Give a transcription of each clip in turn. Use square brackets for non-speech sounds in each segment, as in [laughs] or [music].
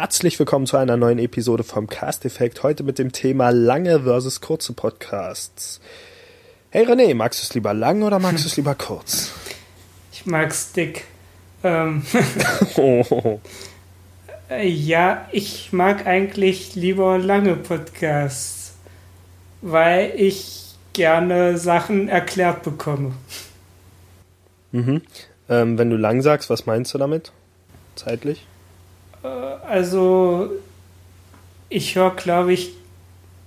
Herzlich willkommen zu einer neuen Episode vom Cast Effect. Heute mit dem Thema lange versus kurze Podcasts. Hey René, magst du es lieber lang oder magst du es lieber kurz? Ich mag's dick. Ähm oh. [laughs] Ja, ich mag eigentlich lieber lange Podcasts, weil ich gerne Sachen erklärt bekomme. Mhm. Ähm, wenn du lang sagst, was meinst du damit? Zeitlich? Äh, also, ich höre, glaube ich,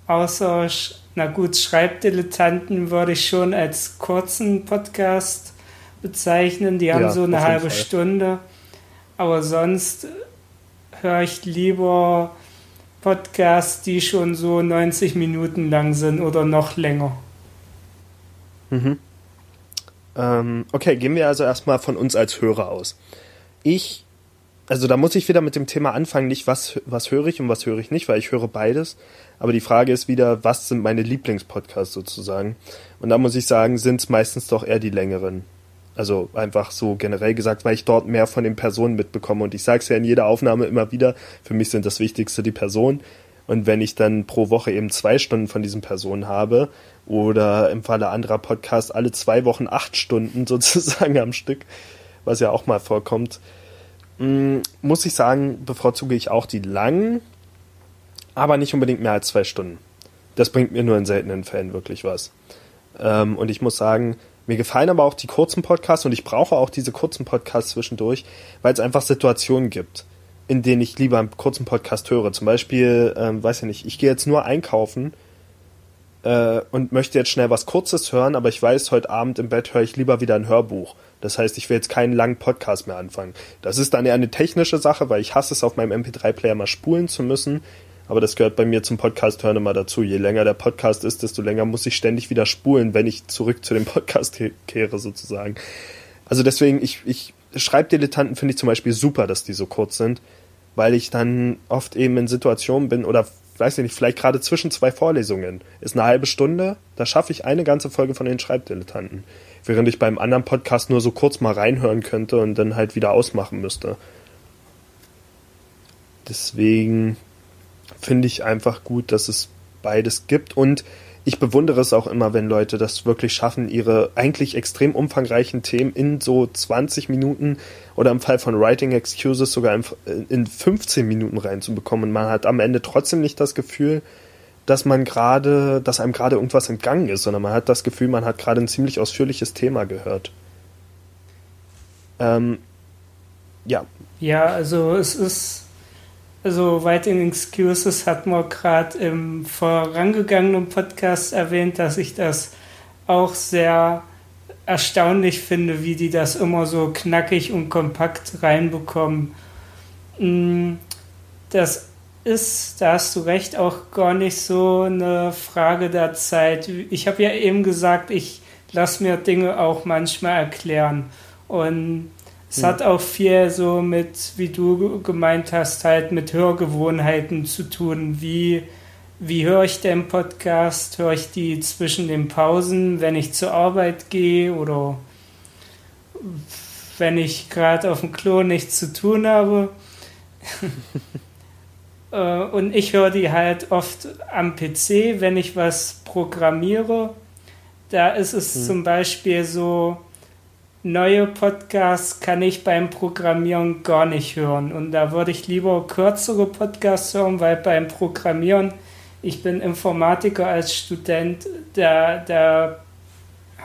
außer, na gut, Schreibdilettanten würde ich schon als kurzen Podcast bezeichnen. Die haben ja, so eine halbe Fall. Stunde. Aber sonst höre ich lieber Podcasts, die schon so 90 Minuten lang sind oder noch länger. Mhm. Ähm, okay, gehen wir also erstmal von uns als Hörer aus. Ich also da muss ich wieder mit dem Thema anfangen, nicht was, was höre ich und was höre ich nicht, weil ich höre beides. Aber die Frage ist wieder, was sind meine Lieblingspodcasts sozusagen? Und da muss ich sagen, sind es meistens doch eher die längeren. Also einfach so generell gesagt, weil ich dort mehr von den Personen mitbekomme. Und ich sage es ja in jeder Aufnahme immer wieder, für mich sind das Wichtigste die Personen. Und wenn ich dann pro Woche eben zwei Stunden von diesen Personen habe oder im Falle anderer Podcasts alle zwei Wochen acht Stunden [laughs] sozusagen am Stück, was ja auch mal vorkommt, Mm, muss ich sagen, bevorzuge ich auch die langen, aber nicht unbedingt mehr als zwei Stunden. Das bringt mir nur in seltenen Fällen wirklich was. Ähm, und ich muss sagen, mir gefallen aber auch die kurzen Podcasts und ich brauche auch diese kurzen Podcasts zwischendurch, weil es einfach Situationen gibt, in denen ich lieber einen kurzen Podcast höre. Zum Beispiel, ähm, weiß ich nicht, ich gehe jetzt nur einkaufen äh, und möchte jetzt schnell was Kurzes hören, aber ich weiß, heute Abend im Bett höre ich lieber wieder ein Hörbuch. Das heißt, ich will jetzt keinen langen Podcast mehr anfangen. Das ist dann eher eine technische Sache, weil ich hasse es, auf meinem MP3-Player mal spulen zu müssen. Aber das gehört bei mir zum Podcast hören immer dazu. Je länger der Podcast ist, desto länger muss ich ständig wieder spulen, wenn ich zurück zu dem [laughs] Podcast kehre, sozusagen. Also deswegen, ich, ich Schreibdilettanten finde ich zum Beispiel super, dass die so kurz sind, weil ich dann oft eben in Situationen bin oder weiß ich nicht, vielleicht gerade zwischen zwei Vorlesungen. Ist eine halbe Stunde, da schaffe ich eine ganze Folge von den Schreibdilettanten während ich beim anderen Podcast nur so kurz mal reinhören könnte und dann halt wieder ausmachen müsste. Deswegen finde ich einfach gut, dass es beides gibt und ich bewundere es auch immer, wenn Leute das wirklich schaffen, ihre eigentlich extrem umfangreichen Themen in so 20 Minuten oder im Fall von Writing Excuses sogar in 15 Minuten reinzubekommen. Und man hat am Ende trotzdem nicht das Gefühl, dass man gerade, dass einem gerade irgendwas entgangen ist, sondern man hat das Gefühl, man hat gerade ein ziemlich ausführliches Thema gehört. Ähm, ja. Ja, also es ist, also Writing Excuses hat man gerade im vorangegangenen Podcast erwähnt, dass ich das auch sehr erstaunlich finde, wie die das immer so knackig und kompakt reinbekommen. Mm, das ist, da hast du recht, auch gar nicht so eine Frage der Zeit. Ich habe ja eben gesagt, ich lasse mir Dinge auch manchmal erklären. Und es hm. hat auch viel so mit, wie du gemeint hast, halt mit Hörgewohnheiten zu tun. Wie, wie höre ich den Podcast? Höre ich die zwischen den Pausen, wenn ich zur Arbeit gehe oder wenn ich gerade auf dem Klo nichts zu tun habe? [laughs] Äh, und ich höre die halt oft am PC, wenn ich was programmiere. Da ist es hm. zum Beispiel so, neue Podcasts kann ich beim Programmieren gar nicht hören. Und da würde ich lieber kürzere Podcasts hören, weil beim Programmieren, ich bin Informatiker als Student, da, da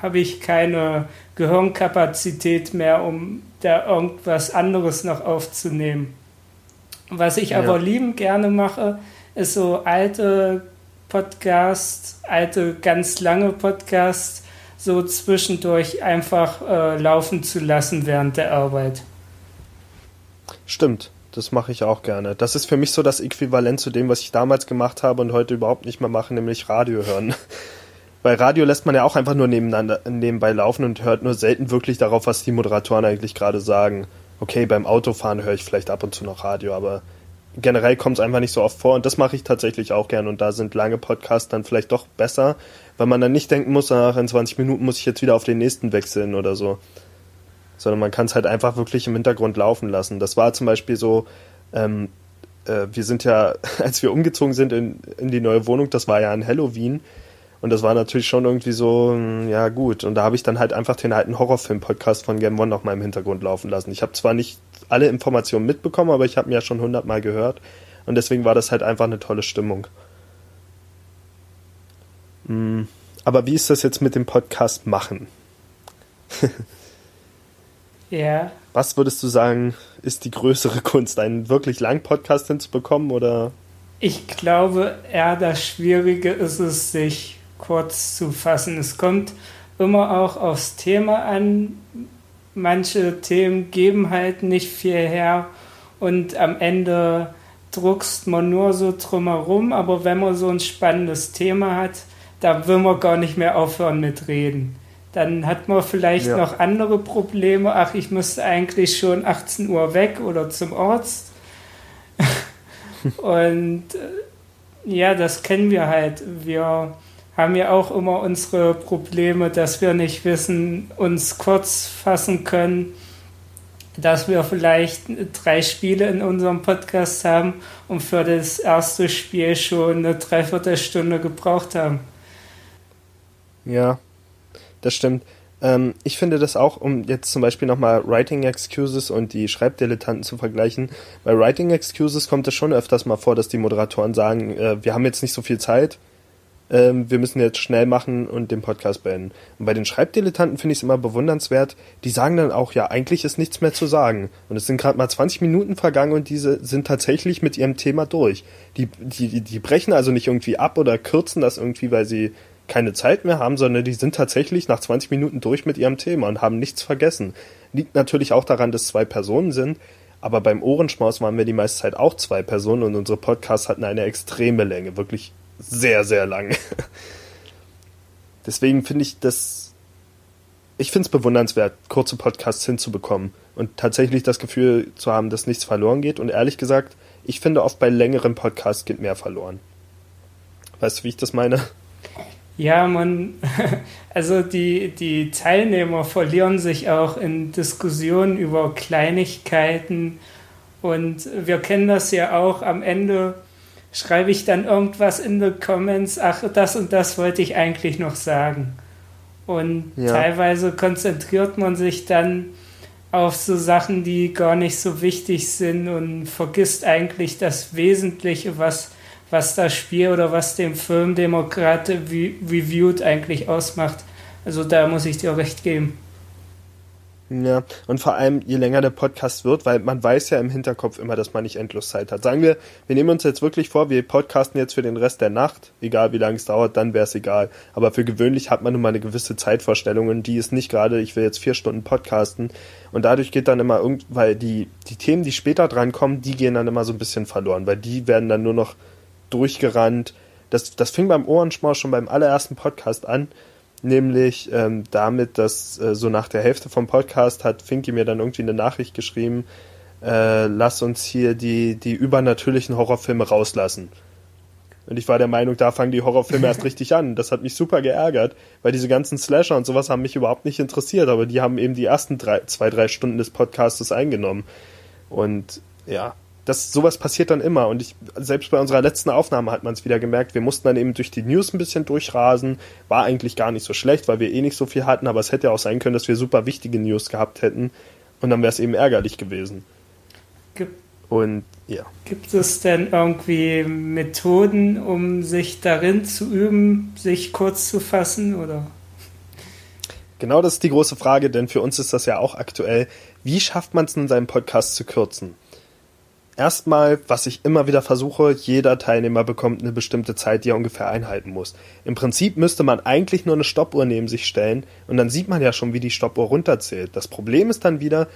habe ich keine Gehirnkapazität mehr, um da irgendwas anderes noch aufzunehmen. Was ich ja. aber liebend gerne mache, ist so alte Podcasts, alte, ganz lange Podcasts, so zwischendurch einfach äh, laufen zu lassen während der Arbeit. Stimmt, das mache ich auch gerne. Das ist für mich so das Äquivalent zu dem, was ich damals gemacht habe und heute überhaupt nicht mehr mache, nämlich Radio hören. [laughs] Weil Radio lässt man ja auch einfach nur nebeneinander, nebenbei laufen und hört nur selten wirklich darauf, was die Moderatoren eigentlich gerade sagen okay, beim Autofahren höre ich vielleicht ab und zu noch Radio, aber generell kommt es einfach nicht so oft vor und das mache ich tatsächlich auch gern und da sind lange Podcasts dann vielleicht doch besser, weil man dann nicht denken muss, nach in 20 Minuten muss ich jetzt wieder auf den nächsten wechseln oder so. Sondern man kann es halt einfach wirklich im Hintergrund laufen lassen. Das war zum Beispiel so, ähm, äh, wir sind ja, [laughs] als wir umgezogen sind in, in die neue Wohnung, das war ja an Halloween. Und das war natürlich schon irgendwie so, hm, ja gut. Und da habe ich dann halt einfach den alten Horrorfilm-Podcast von Game One noch mal im Hintergrund laufen lassen. Ich habe zwar nicht alle Informationen mitbekommen, aber ich habe mir ja schon hundertmal gehört. Und deswegen war das halt einfach eine tolle Stimmung. Hm, aber wie ist das jetzt mit dem Podcast machen? [laughs] ja. Was würdest du sagen, ist die größere Kunst, einen wirklich langen Podcast hinzubekommen oder? Ich glaube, eher das Schwierige ist es, sich kurz zu fassen. Es kommt immer auch aufs Thema an. Manche Themen geben halt nicht viel her und am Ende druckst man nur so drumherum, aber wenn man so ein spannendes Thema hat, da will man gar nicht mehr aufhören mit reden. Dann hat man vielleicht ja. noch andere Probleme. Ach, ich müsste eigentlich schon 18 Uhr weg oder zum Arzt. [laughs] und äh, ja, das kennen wir halt. Wir haben ja auch immer unsere Probleme, dass wir nicht wissen, uns kurz fassen können, dass wir vielleicht drei Spiele in unserem Podcast haben und für das erste Spiel schon eine Dreiviertelstunde gebraucht haben. Ja, das stimmt. Ähm, ich finde das auch, um jetzt zum Beispiel nochmal Writing Excuses und die Schreibdilettanten zu vergleichen. Bei Writing Excuses kommt es schon öfters mal vor, dass die Moderatoren sagen, äh, wir haben jetzt nicht so viel Zeit, ähm, wir müssen jetzt schnell machen und den Podcast beenden. Und bei den Schreibdilettanten finde ich es immer bewundernswert, die sagen dann auch, ja, eigentlich ist nichts mehr zu sagen. Und es sind gerade mal 20 Minuten vergangen und diese sind tatsächlich mit ihrem Thema durch. Die, die, die brechen also nicht irgendwie ab oder kürzen das irgendwie, weil sie keine Zeit mehr haben, sondern die sind tatsächlich nach 20 Minuten durch mit ihrem Thema und haben nichts vergessen. Liegt natürlich auch daran, dass zwei Personen sind, aber beim Ohrenschmaus waren wir die meiste Zeit auch zwei Personen und unsere Podcasts hatten eine extreme Länge, wirklich sehr, sehr lang. Deswegen finde ich das, ich finde es bewundernswert, kurze Podcasts hinzubekommen und tatsächlich das Gefühl zu haben, dass nichts verloren geht. Und ehrlich gesagt, ich finde oft bei längeren Podcasts geht mehr verloren. Weißt du, wie ich das meine? Ja, man, [laughs] also die, die Teilnehmer verlieren sich auch in Diskussionen über Kleinigkeiten und wir kennen das ja auch am Ende schreibe ich dann irgendwas in die Comments, ach, das und das wollte ich eigentlich noch sagen. Und ja. teilweise konzentriert man sich dann auf so Sachen, die gar nicht so wichtig sind und vergisst eigentlich das Wesentliche, was, was das Spiel oder was den Film, gerade reviewt, eigentlich ausmacht. Also da muss ich dir recht geben. Ja, und vor allem, je länger der Podcast wird, weil man weiß ja im Hinterkopf immer, dass man nicht endlos Zeit hat. Sagen wir, wir nehmen uns jetzt wirklich vor, wir podcasten jetzt für den Rest der Nacht, egal wie lange es dauert, dann wäre es egal. Aber für gewöhnlich hat man nun mal eine gewisse Zeitvorstellung und die ist nicht gerade, ich will jetzt vier Stunden podcasten. Und dadurch geht dann immer irgend, weil die, die Themen, die später drankommen, die gehen dann immer so ein bisschen verloren, weil die werden dann nur noch durchgerannt. Das, das fing beim Ohrenschmaus schon beim allerersten Podcast an nämlich ähm, damit, dass äh, so nach der Hälfte vom Podcast hat Finky mir dann irgendwie eine Nachricht geschrieben, äh, lass uns hier die, die übernatürlichen Horrorfilme rauslassen. Und ich war der Meinung, da fangen die Horrorfilme erst [laughs] richtig an. Das hat mich super geärgert, weil diese ganzen Slasher und sowas haben mich überhaupt nicht interessiert, aber die haben eben die ersten drei, zwei, drei Stunden des Podcastes eingenommen. Und ja, das sowas passiert dann immer und ich selbst bei unserer letzten Aufnahme hat man es wieder gemerkt, wir mussten dann eben durch die News ein bisschen durchrasen, war eigentlich gar nicht so schlecht, weil wir eh nicht so viel hatten, aber es hätte auch sein können, dass wir super wichtige News gehabt hätten und dann wäre es eben ärgerlich gewesen. Gibt, und ja. Gibt es denn irgendwie Methoden, um sich darin zu üben, sich kurz zu fassen oder? Genau das ist die große Frage, denn für uns ist das ja auch aktuell. Wie schafft man es in seinem Podcast zu kürzen? Erstmal, was ich immer wieder versuche, jeder Teilnehmer bekommt eine bestimmte Zeit, die er ungefähr einhalten muss. Im Prinzip müsste man eigentlich nur eine Stoppuhr neben sich stellen und dann sieht man ja schon, wie die Stoppuhr runterzählt. Das Problem ist dann wieder,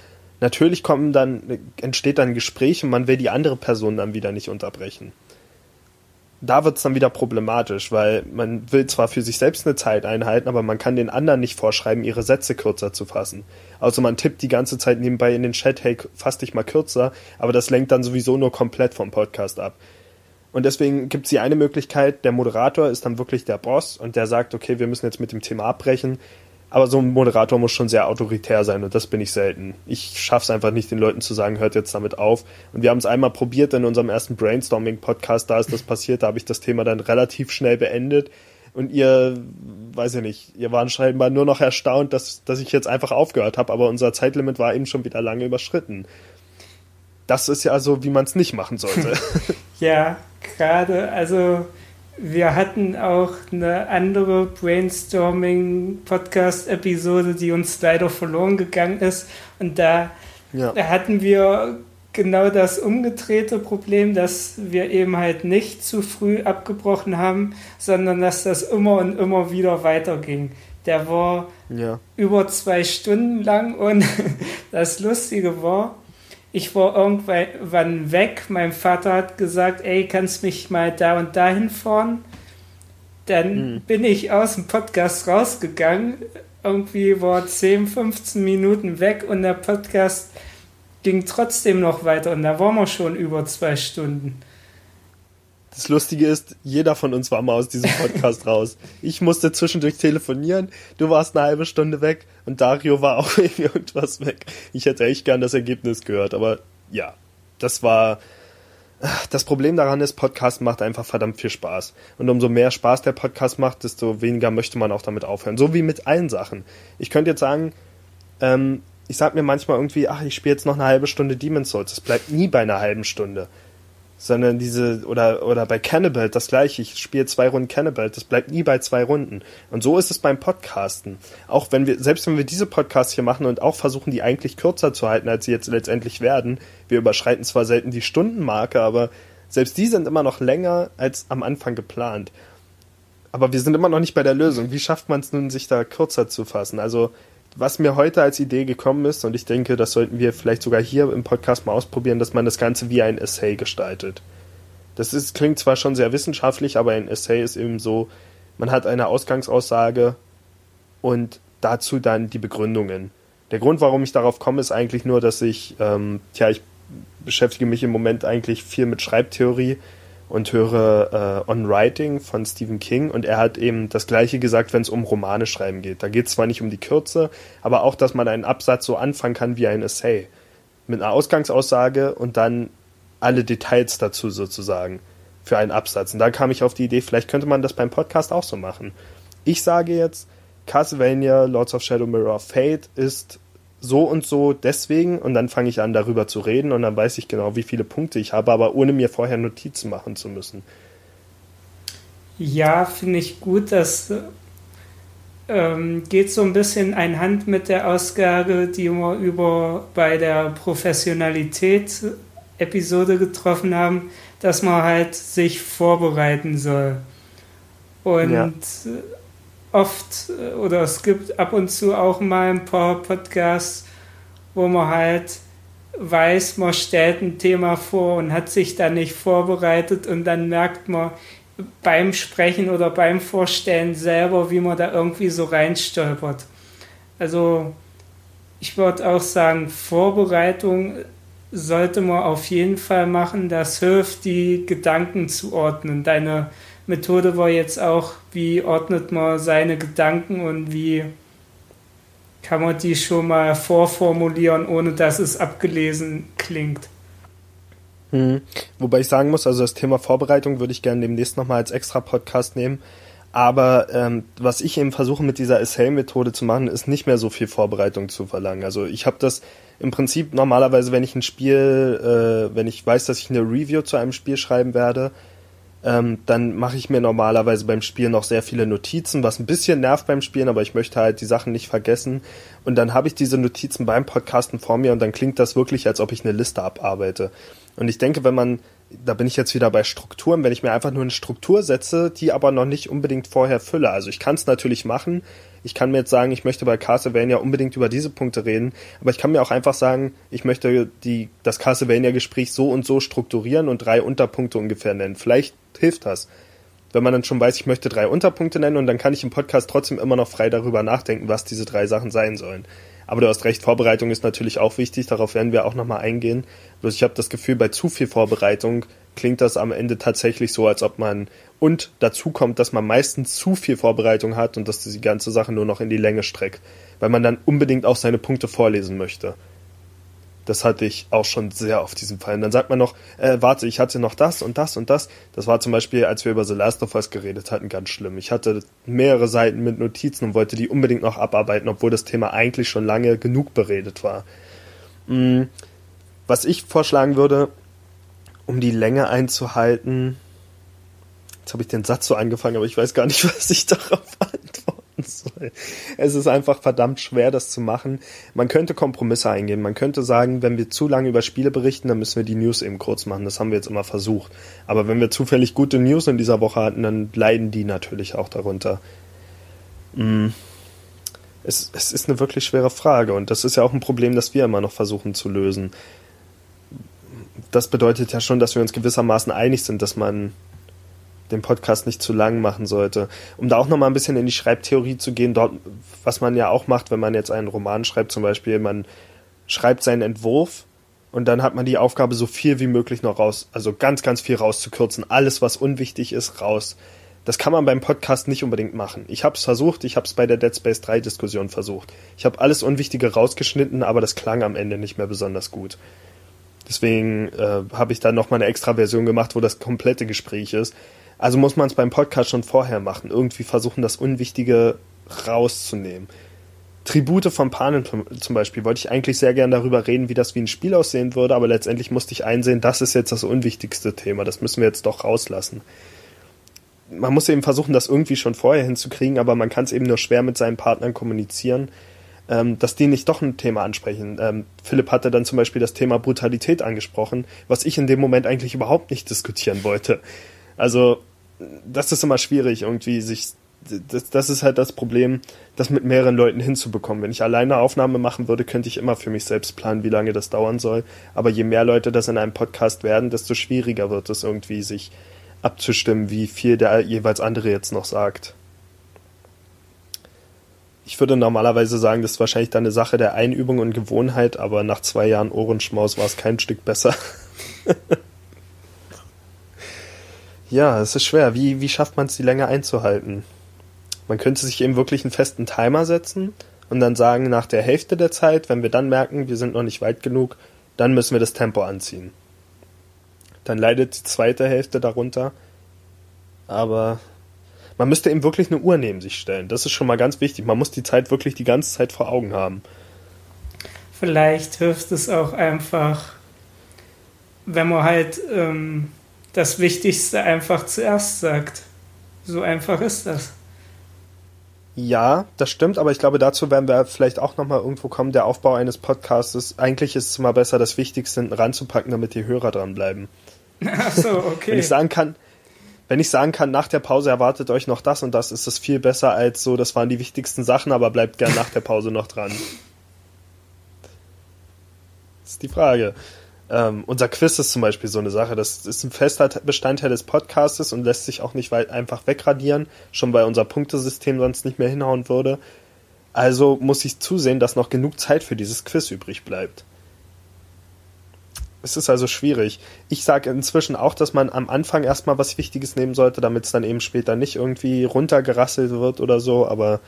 natürlich kommen dann, entsteht dann ein Gespräch und man will die andere Person dann wieder nicht unterbrechen da wird es dann wieder problematisch, weil man will zwar für sich selbst eine Zeit einhalten, aber man kann den anderen nicht vorschreiben, ihre Sätze kürzer zu fassen. Also man tippt die ganze Zeit nebenbei in den Chat, hey, fass dich mal kürzer, aber das lenkt dann sowieso nur komplett vom Podcast ab. Und deswegen gibt es die eine Möglichkeit, der Moderator ist dann wirklich der Boss und der sagt, okay, wir müssen jetzt mit dem Thema abbrechen. Aber so ein Moderator muss schon sehr autoritär sein und das bin ich selten. Ich schaff's einfach nicht, den Leuten zu sagen, hört jetzt damit auf. Und wir haben es einmal probiert in unserem ersten Brainstorming-Podcast, da ist das passiert, da habe ich das Thema dann relativ schnell beendet. Und ihr, weiß ich nicht, ihr waren scheinbar nur noch erstaunt, dass, dass ich jetzt einfach aufgehört habe, aber unser Zeitlimit war eben schon wieder lange überschritten. Das ist ja so, wie man es nicht machen sollte. [laughs] ja, gerade, also wir hatten auch eine andere Brainstorming-Podcast-Episode, die uns leider verloren gegangen ist. Und da, ja. hatten wir genau das umgedrehte Problem, dass wir eben halt nicht zu früh abgebrochen haben, sondern dass das immer und immer wieder weiterging. Der war ja. über zwei Stunden lang und [laughs] das Lustige war, ich war irgendwann weg. Mein Vater hat gesagt, ey, kannst mich mal da und dahin fahren? Dann mhm. bin ich aus dem Podcast rausgegangen. Irgendwie war 10, 15 Minuten weg und der Podcast ging trotzdem noch weiter und da waren wir schon über zwei Stunden. Das Lustige ist, jeder von uns war mal aus diesem Podcast raus. Ich musste zwischendurch telefonieren, du warst eine halbe Stunde weg und Dario war auch [laughs] irgendwas weg. Ich hätte echt gern das Ergebnis gehört, aber ja, das war. Das Problem daran ist, Podcast macht einfach verdammt viel Spaß. Und umso mehr Spaß der Podcast macht, desto weniger möchte man auch damit aufhören. So wie mit allen Sachen. Ich könnte jetzt sagen, ähm, ich sag mir manchmal irgendwie, ach, ich spiele jetzt noch eine halbe Stunde Demon's Souls. Das bleibt nie bei einer halben Stunde sondern diese, oder, oder bei Cannibal das gleiche, ich spiele zwei Runden Cannibal, das bleibt nie bei zwei Runden. Und so ist es beim Podcasten. Auch wenn wir, selbst wenn wir diese Podcasts hier machen und auch versuchen, die eigentlich kürzer zu halten, als sie jetzt letztendlich werden, wir überschreiten zwar selten die Stundenmarke, aber selbst die sind immer noch länger als am Anfang geplant. Aber wir sind immer noch nicht bei der Lösung. Wie schafft man es nun, sich da kürzer zu fassen? Also was mir heute als Idee gekommen ist, und ich denke, das sollten wir vielleicht sogar hier im Podcast mal ausprobieren, dass man das Ganze wie ein Essay gestaltet. Das ist, klingt zwar schon sehr wissenschaftlich, aber ein Essay ist eben so, man hat eine Ausgangsaussage und dazu dann die Begründungen. Der Grund, warum ich darauf komme, ist eigentlich nur, dass ich, ähm, tja, ich beschäftige mich im Moment eigentlich viel mit Schreibtheorie und höre äh, On Writing von Stephen King und er hat eben das gleiche gesagt, wenn es um Romane schreiben geht. Da geht es zwar nicht um die Kürze, aber auch, dass man einen Absatz so anfangen kann wie ein Essay. Mit einer Ausgangsaussage und dann alle Details dazu sozusagen für einen Absatz. Und da kam ich auf die Idee, vielleicht könnte man das beim Podcast auch so machen. Ich sage jetzt, Castlevania Lords of Shadow Mirror Fate ist so und so deswegen und dann fange ich an darüber zu reden und dann weiß ich genau, wie viele Punkte ich habe, aber ohne mir vorher Notizen machen zu müssen. Ja, finde ich gut. Das ähm, geht so ein bisschen einhand mit der Ausgabe, die wir über bei der Professionalität Episode getroffen haben, dass man halt sich vorbereiten soll. Und ja oft äh, oder es gibt ab und zu auch mal ein paar Podcasts, wo man halt weiß, man stellt ein Thema vor und hat sich da nicht vorbereitet und dann merkt man beim Sprechen oder beim Vorstellen selber, wie man da irgendwie so reinstolpert. Also ich würde auch sagen, Vorbereitung sollte man auf jeden Fall machen. Das hilft, die Gedanken zu ordnen. Deine Methode war jetzt auch, wie ordnet man seine Gedanken und wie kann man die schon mal vorformulieren, ohne dass es abgelesen klingt. Hm. Wobei ich sagen muss, also das Thema Vorbereitung würde ich gerne demnächst nochmal als extra Podcast nehmen. Aber ähm, was ich eben versuche mit dieser Essay-Methode zu machen, ist nicht mehr so viel Vorbereitung zu verlangen. Also ich habe das im Prinzip normalerweise, wenn ich ein Spiel, äh, wenn ich weiß, dass ich eine Review zu einem Spiel schreiben werde, ähm, dann mache ich mir normalerweise beim Spielen noch sehr viele Notizen, was ein bisschen nervt beim Spielen, aber ich möchte halt die Sachen nicht vergessen. Und dann habe ich diese Notizen beim Podcasten vor mir und dann klingt das wirklich, als ob ich eine Liste abarbeite. Und ich denke, wenn man, da bin ich jetzt wieder bei Strukturen, wenn ich mir einfach nur eine Struktur setze, die aber noch nicht unbedingt vorher fülle. Also ich kann es natürlich machen, ich kann mir jetzt sagen, ich möchte bei Castlevania unbedingt über diese Punkte reden, aber ich kann mir auch einfach sagen, ich möchte die, das Castlevania-Gespräch so und so strukturieren und drei Unterpunkte ungefähr nennen. Vielleicht hilft das. Wenn man dann schon weiß, ich möchte drei Unterpunkte nennen und dann kann ich im Podcast trotzdem immer noch frei darüber nachdenken, was diese drei Sachen sein sollen. Aber du hast recht, Vorbereitung ist natürlich auch wichtig, darauf werden wir auch nochmal eingehen. Bloß ich habe das Gefühl, bei zu viel Vorbereitung klingt das am Ende tatsächlich so, als ob man und dazu kommt, dass man meistens zu viel Vorbereitung hat und dass die ganze Sache nur noch in die Länge streckt, weil man dann unbedingt auch seine Punkte vorlesen möchte. Das hatte ich auch schon sehr auf diesem Fall. Und dann sagt man noch, äh, warte, ich hatte noch das und das und das. Das war zum Beispiel, als wir über The Last of Us geredet hatten, ganz schlimm. Ich hatte mehrere Seiten mit Notizen und wollte die unbedingt noch abarbeiten, obwohl das Thema eigentlich schon lange genug beredet war. Mhm. Was ich vorschlagen würde, um die Länge einzuhalten. Jetzt habe ich den Satz so angefangen, aber ich weiß gar nicht, [laughs] was ich darauf antworten [laughs] soll. Es ist einfach verdammt schwer, das zu machen. Man könnte Kompromisse eingehen. Man könnte sagen, wenn wir zu lange über Spiele berichten, dann müssen wir die News eben kurz machen. Das haben wir jetzt immer versucht. Aber wenn wir zufällig gute News in dieser Woche hatten, dann leiden die natürlich auch darunter. Mm. Es, es ist eine wirklich schwere Frage und das ist ja auch ein Problem, das wir immer noch versuchen zu lösen das bedeutet ja schon, dass wir uns gewissermaßen einig sind, dass man den Podcast nicht zu lang machen sollte. Um da auch nochmal ein bisschen in die Schreibtheorie zu gehen, dort, was man ja auch macht, wenn man jetzt einen Roman schreibt, zum Beispiel, man schreibt seinen Entwurf und dann hat man die Aufgabe, so viel wie möglich noch raus, also ganz, ganz viel rauszukürzen. Alles, was unwichtig ist, raus. Das kann man beim Podcast nicht unbedingt machen. Ich habe es versucht, ich habe es bei der Dead Space 3 Diskussion versucht. Ich habe alles Unwichtige rausgeschnitten, aber das klang am Ende nicht mehr besonders gut. Deswegen äh, habe ich dann nochmal eine extra Version gemacht, wo das komplette Gespräch ist. Also muss man es beim Podcast schon vorher machen. Irgendwie versuchen, das Unwichtige rauszunehmen. Tribute von Panen zum Beispiel wollte ich eigentlich sehr gern darüber reden, wie das wie ein Spiel aussehen würde, aber letztendlich musste ich einsehen, das ist jetzt das unwichtigste Thema. Das müssen wir jetzt doch rauslassen. Man muss eben versuchen, das irgendwie schon vorher hinzukriegen, aber man kann es eben nur schwer mit seinen Partnern kommunizieren ähm, dass die nicht doch ein Thema ansprechen. Ähm, Philipp hatte dann zum Beispiel das Thema Brutalität angesprochen, was ich in dem Moment eigentlich überhaupt nicht diskutieren wollte. Also, das ist immer schwierig, irgendwie sich. Das, das ist halt das Problem, das mit mehreren Leuten hinzubekommen. Wenn ich alleine Aufnahme machen würde, könnte ich immer für mich selbst planen, wie lange das dauern soll. Aber je mehr Leute das in einem Podcast werden, desto schwieriger wird es irgendwie, sich abzustimmen, wie viel der jeweils andere jetzt noch sagt ich würde normalerweise sagen, das ist wahrscheinlich dann eine Sache der Einübung und Gewohnheit, aber nach zwei Jahren Ohrenschmaus war es kein Stück besser. [laughs] ja, es ist schwer. Wie, wie schafft man es, die Länge einzuhalten? Man könnte sich eben wirklich einen festen Timer setzen und dann sagen, nach der Hälfte der Zeit, wenn wir dann merken, wir sind noch nicht weit genug, dann müssen wir das Tempo anziehen. Dann leidet die zweite Hälfte darunter. Aber man müsste eben wirklich eine Uhr neben sich stellen. Das ist schon mal ganz wichtig. Man muss die Zeit wirklich die ganze Zeit vor Augen haben. Vielleicht hilft es auch einfach, wenn man halt ähm, das Wichtigste einfach zuerst sagt. So einfach ist das. Ja, das stimmt, aber ich glaube, dazu werden wir vielleicht auch nochmal irgendwo kommen. Der Aufbau eines Podcasts. Eigentlich ist es mal besser, das Wichtigste hinten ranzupacken, damit die Hörer dranbleiben. Ach so, [laughs] okay. Wenn ich sagen kann, wenn ich sagen kann, nach der Pause erwartet euch noch das und das, ist das viel besser als so, das waren die wichtigsten Sachen, aber bleibt gern nach der Pause noch dran. [laughs] Das ist die Frage. Ähm, unser Quiz ist zum Beispiel so eine Sache. Das ist ein fester Bestandteil des Podcastes und lässt sich auch nicht weit einfach wegradieren, schon weil unser Punktesystem sonst nicht mehr hinhauen würde. Also muss ich zusehen, dass noch genug Zeit für dieses Quiz übrig bleibt. Es ist also schwierig. Ich sage inzwischen auch, dass man am Anfang erstmal was Wichtiges nehmen sollte, damit es dann eben später nicht irgendwie runtergerasselt wird oder so, aber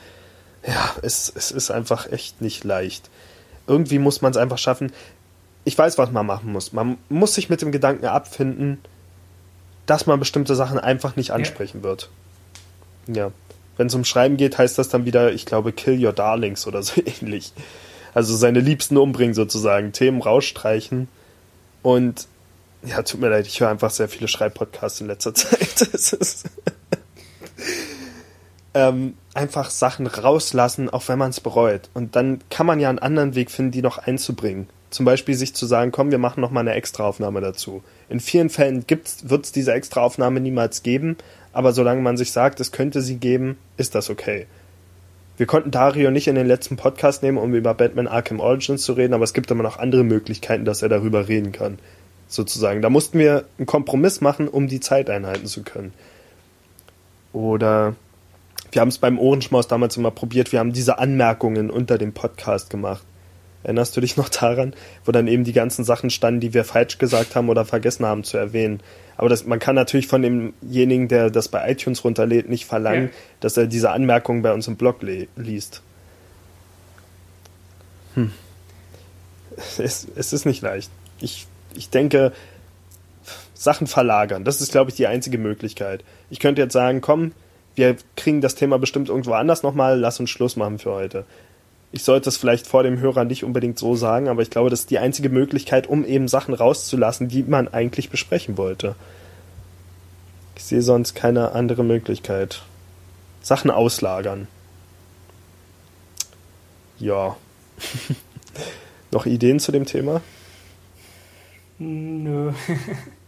ja, es, es ist einfach echt nicht leicht. Irgendwie muss man es einfach schaffen. Ich weiß, was man machen muss. Man muss sich mit dem Gedanken abfinden, dass man bestimmte Sachen einfach nicht ansprechen ja. wird. Ja. Wenn es um Schreiben geht, heißt das dann wieder, ich glaube, kill your darlings oder [laughs] so ähnlich. Also seine Liebsten umbringen sozusagen, Themen rausstreichen und ja, tut mir leid, ich höre einfach sehr viele Schreibpodcasts in letzter [laughs] Zeit. [laughs] ähm, einfach Sachen rauslassen, auch wenn man es bereut. Und dann kann man ja einen anderen Weg finden, die noch einzubringen. Zum Beispiel sich zu sagen, komm, wir machen noch mal eine Extraaufnahme dazu. In vielen Fällen wird es diese Extraaufnahme niemals geben, aber solange man sich sagt, es könnte sie geben, ist das okay. Wir konnten Dario nicht in den letzten Podcast nehmen, um über Batman Arkham Origins zu reden, aber es gibt immer noch andere Möglichkeiten, dass er darüber reden kann. Sozusagen. Da mussten wir einen Kompromiss machen, um die Zeit einhalten zu können. Oder wir haben es beim Ohrenschmaus damals immer probiert, wir haben diese Anmerkungen unter dem Podcast gemacht. Erinnerst du dich noch daran, wo dann eben die ganzen Sachen standen, die wir falsch gesagt haben oder vergessen haben zu erwähnen? Aber das, man kann natürlich von demjenigen, der das bei iTunes runterlädt, nicht verlangen, ja. dass er diese Anmerkungen bei uns im Blog liest. Hm. Es, es ist nicht leicht. Ich, ich denke, Sachen verlagern, das ist, glaube ich, die einzige Möglichkeit. Ich könnte jetzt sagen, komm, wir kriegen das Thema bestimmt irgendwo anders nochmal, lass uns Schluss machen für heute. Ich sollte es vielleicht vor dem Hörer nicht unbedingt so sagen, aber ich glaube, das ist die einzige Möglichkeit, um eben Sachen rauszulassen, die man eigentlich besprechen wollte. Ich sehe sonst keine andere Möglichkeit. Sachen auslagern. Ja. [laughs] Noch Ideen zu dem Thema? Nö. [laughs]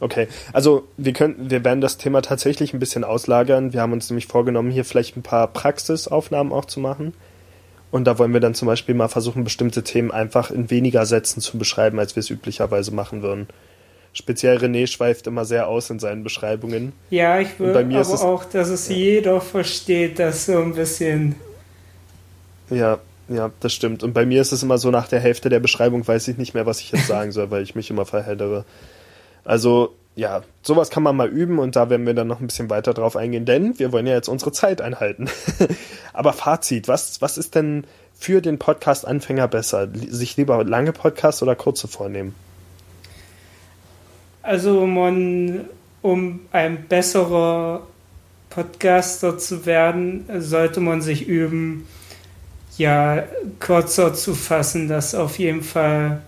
Okay, also wir können, wir werden das Thema tatsächlich ein bisschen auslagern. Wir haben uns nämlich vorgenommen, hier vielleicht ein paar Praxisaufnahmen auch zu machen. Und da wollen wir dann zum Beispiel mal versuchen, bestimmte Themen einfach in weniger Sätzen zu beschreiben, als wir es üblicherweise machen würden. Speziell René schweift immer sehr aus in seinen Beschreibungen. Ja, ich würde aber auch, dass es ja. jeder versteht, dass so ein bisschen. Ja, ja, das stimmt. Und bei mir ist es immer so, nach der Hälfte der Beschreibung weiß ich nicht mehr, was ich jetzt sagen soll, weil ich mich immer verheddere. Also ja, sowas kann man mal üben und da werden wir dann noch ein bisschen weiter drauf eingehen, denn wir wollen ja jetzt unsere Zeit einhalten. [laughs] Aber Fazit, was, was ist denn für den Podcast-Anfänger besser? Sich lieber lange Podcasts oder kurze vornehmen? Also man, um ein besserer Podcaster zu werden, sollte man sich üben, ja, kürzer zu fassen. Das auf jeden Fall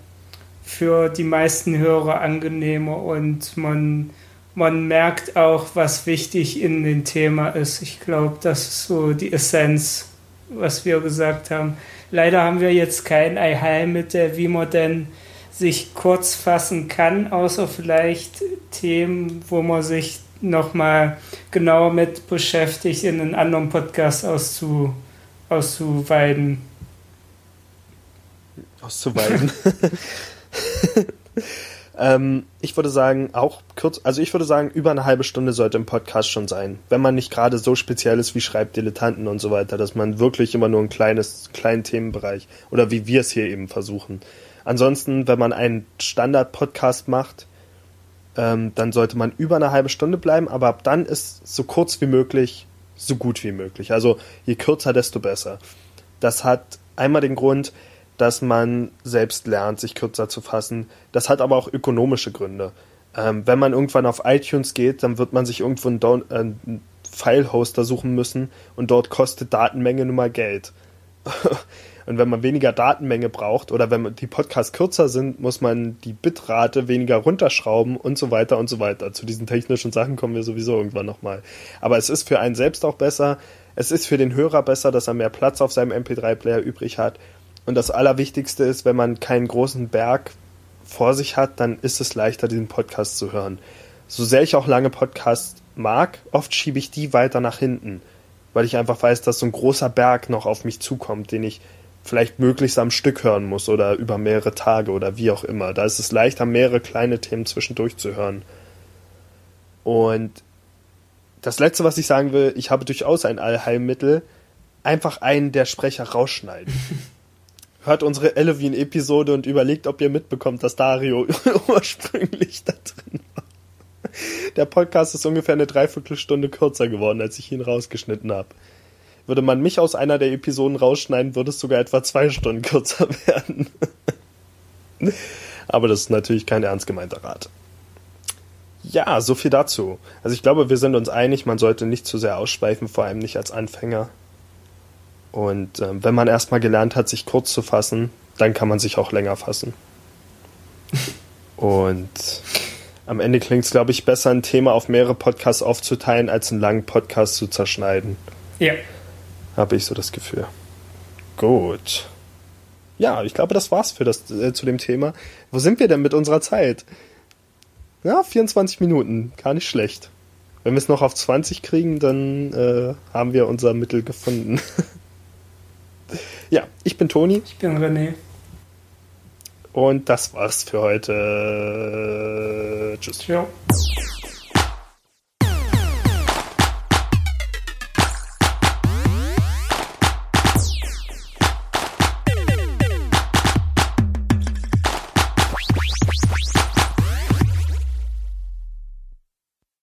für die meisten Hörer angenehmer und man, man merkt auch, was wichtig in dem Thema ist. Ich glaube, das ist so die Essenz, was wir gesagt haben. Leider haben wir jetzt kein Allheilmittel, wie man denn sich kurz fassen kann, außer vielleicht Themen, wo man sich nochmal genauer mit beschäftigt, in einen anderen Podcast auszu, auszuweiden. Auszuweiden. [laughs] [laughs] ähm, ich würde sagen, auch kurz, also ich würde sagen, über eine halbe Stunde sollte im Podcast schon sein. Wenn man nicht gerade so speziell ist wie Schreibdilettanten und so weiter, dass man wirklich immer nur ein kleines, kleinen Themenbereich oder wie wir es hier eben versuchen. Ansonsten, wenn man einen Standard-Podcast macht, ähm, dann sollte man über eine halbe Stunde bleiben, aber ab dann ist so kurz wie möglich, so gut wie möglich. Also je kürzer, desto besser. Das hat einmal den Grund, dass man selbst lernt, sich kürzer zu fassen. Das hat aber auch ökonomische Gründe. Ähm, wenn man irgendwann auf iTunes geht, dann wird man sich irgendwo einen, äh, einen File-Hoster suchen müssen und dort kostet Datenmenge nun mal Geld. [laughs] und wenn man weniger Datenmenge braucht oder wenn die Podcasts kürzer sind, muss man die Bitrate weniger runterschrauben und so weiter und so weiter. Zu diesen technischen Sachen kommen wir sowieso irgendwann nochmal. Aber es ist für einen selbst auch besser. Es ist für den Hörer besser, dass er mehr Platz auf seinem MP3-Player übrig hat. Und das Allerwichtigste ist, wenn man keinen großen Berg vor sich hat, dann ist es leichter, diesen Podcast zu hören. So sehr ich auch lange Podcasts mag, oft schiebe ich die weiter nach hinten, weil ich einfach weiß, dass so ein großer Berg noch auf mich zukommt, den ich vielleicht möglichst am Stück hören muss oder über mehrere Tage oder wie auch immer. Da ist es leichter, mehrere kleine Themen zwischendurch zu hören. Und das Letzte, was ich sagen will, ich habe durchaus ein Allheilmittel, einfach einen der Sprecher rausschneiden. [laughs] hört unsere Elevin-Episode und überlegt, ob ihr mitbekommt, dass Dario [laughs] ursprünglich da drin war. Der Podcast ist ungefähr eine Dreiviertelstunde kürzer geworden, als ich ihn rausgeschnitten habe. Würde man mich aus einer der Episoden rausschneiden, würde es sogar etwa zwei Stunden kürzer [laughs] werden. Aber das ist natürlich kein ernst gemeinter Rat. Ja, so viel dazu. Also ich glaube, wir sind uns einig, man sollte nicht zu sehr ausschweifen, vor allem nicht als Anfänger. Und äh, wenn man erstmal gelernt hat, sich kurz zu fassen, dann kann man sich auch länger fassen. Und am Ende klingt es, glaube ich, besser, ein Thema auf mehrere Podcasts aufzuteilen, als einen langen Podcast zu zerschneiden. Ja. Habe ich so das Gefühl. Gut. Ja, ich glaube, das war's für das äh, zu dem Thema. Wo sind wir denn mit unserer Zeit? Ja, 24 Minuten. Gar nicht schlecht. Wenn wir es noch auf 20 kriegen, dann äh, haben wir unser Mittel gefunden. [laughs] Ja, ich bin Toni. Ich bin René. Und das war's für heute. Tschüss. Ciao.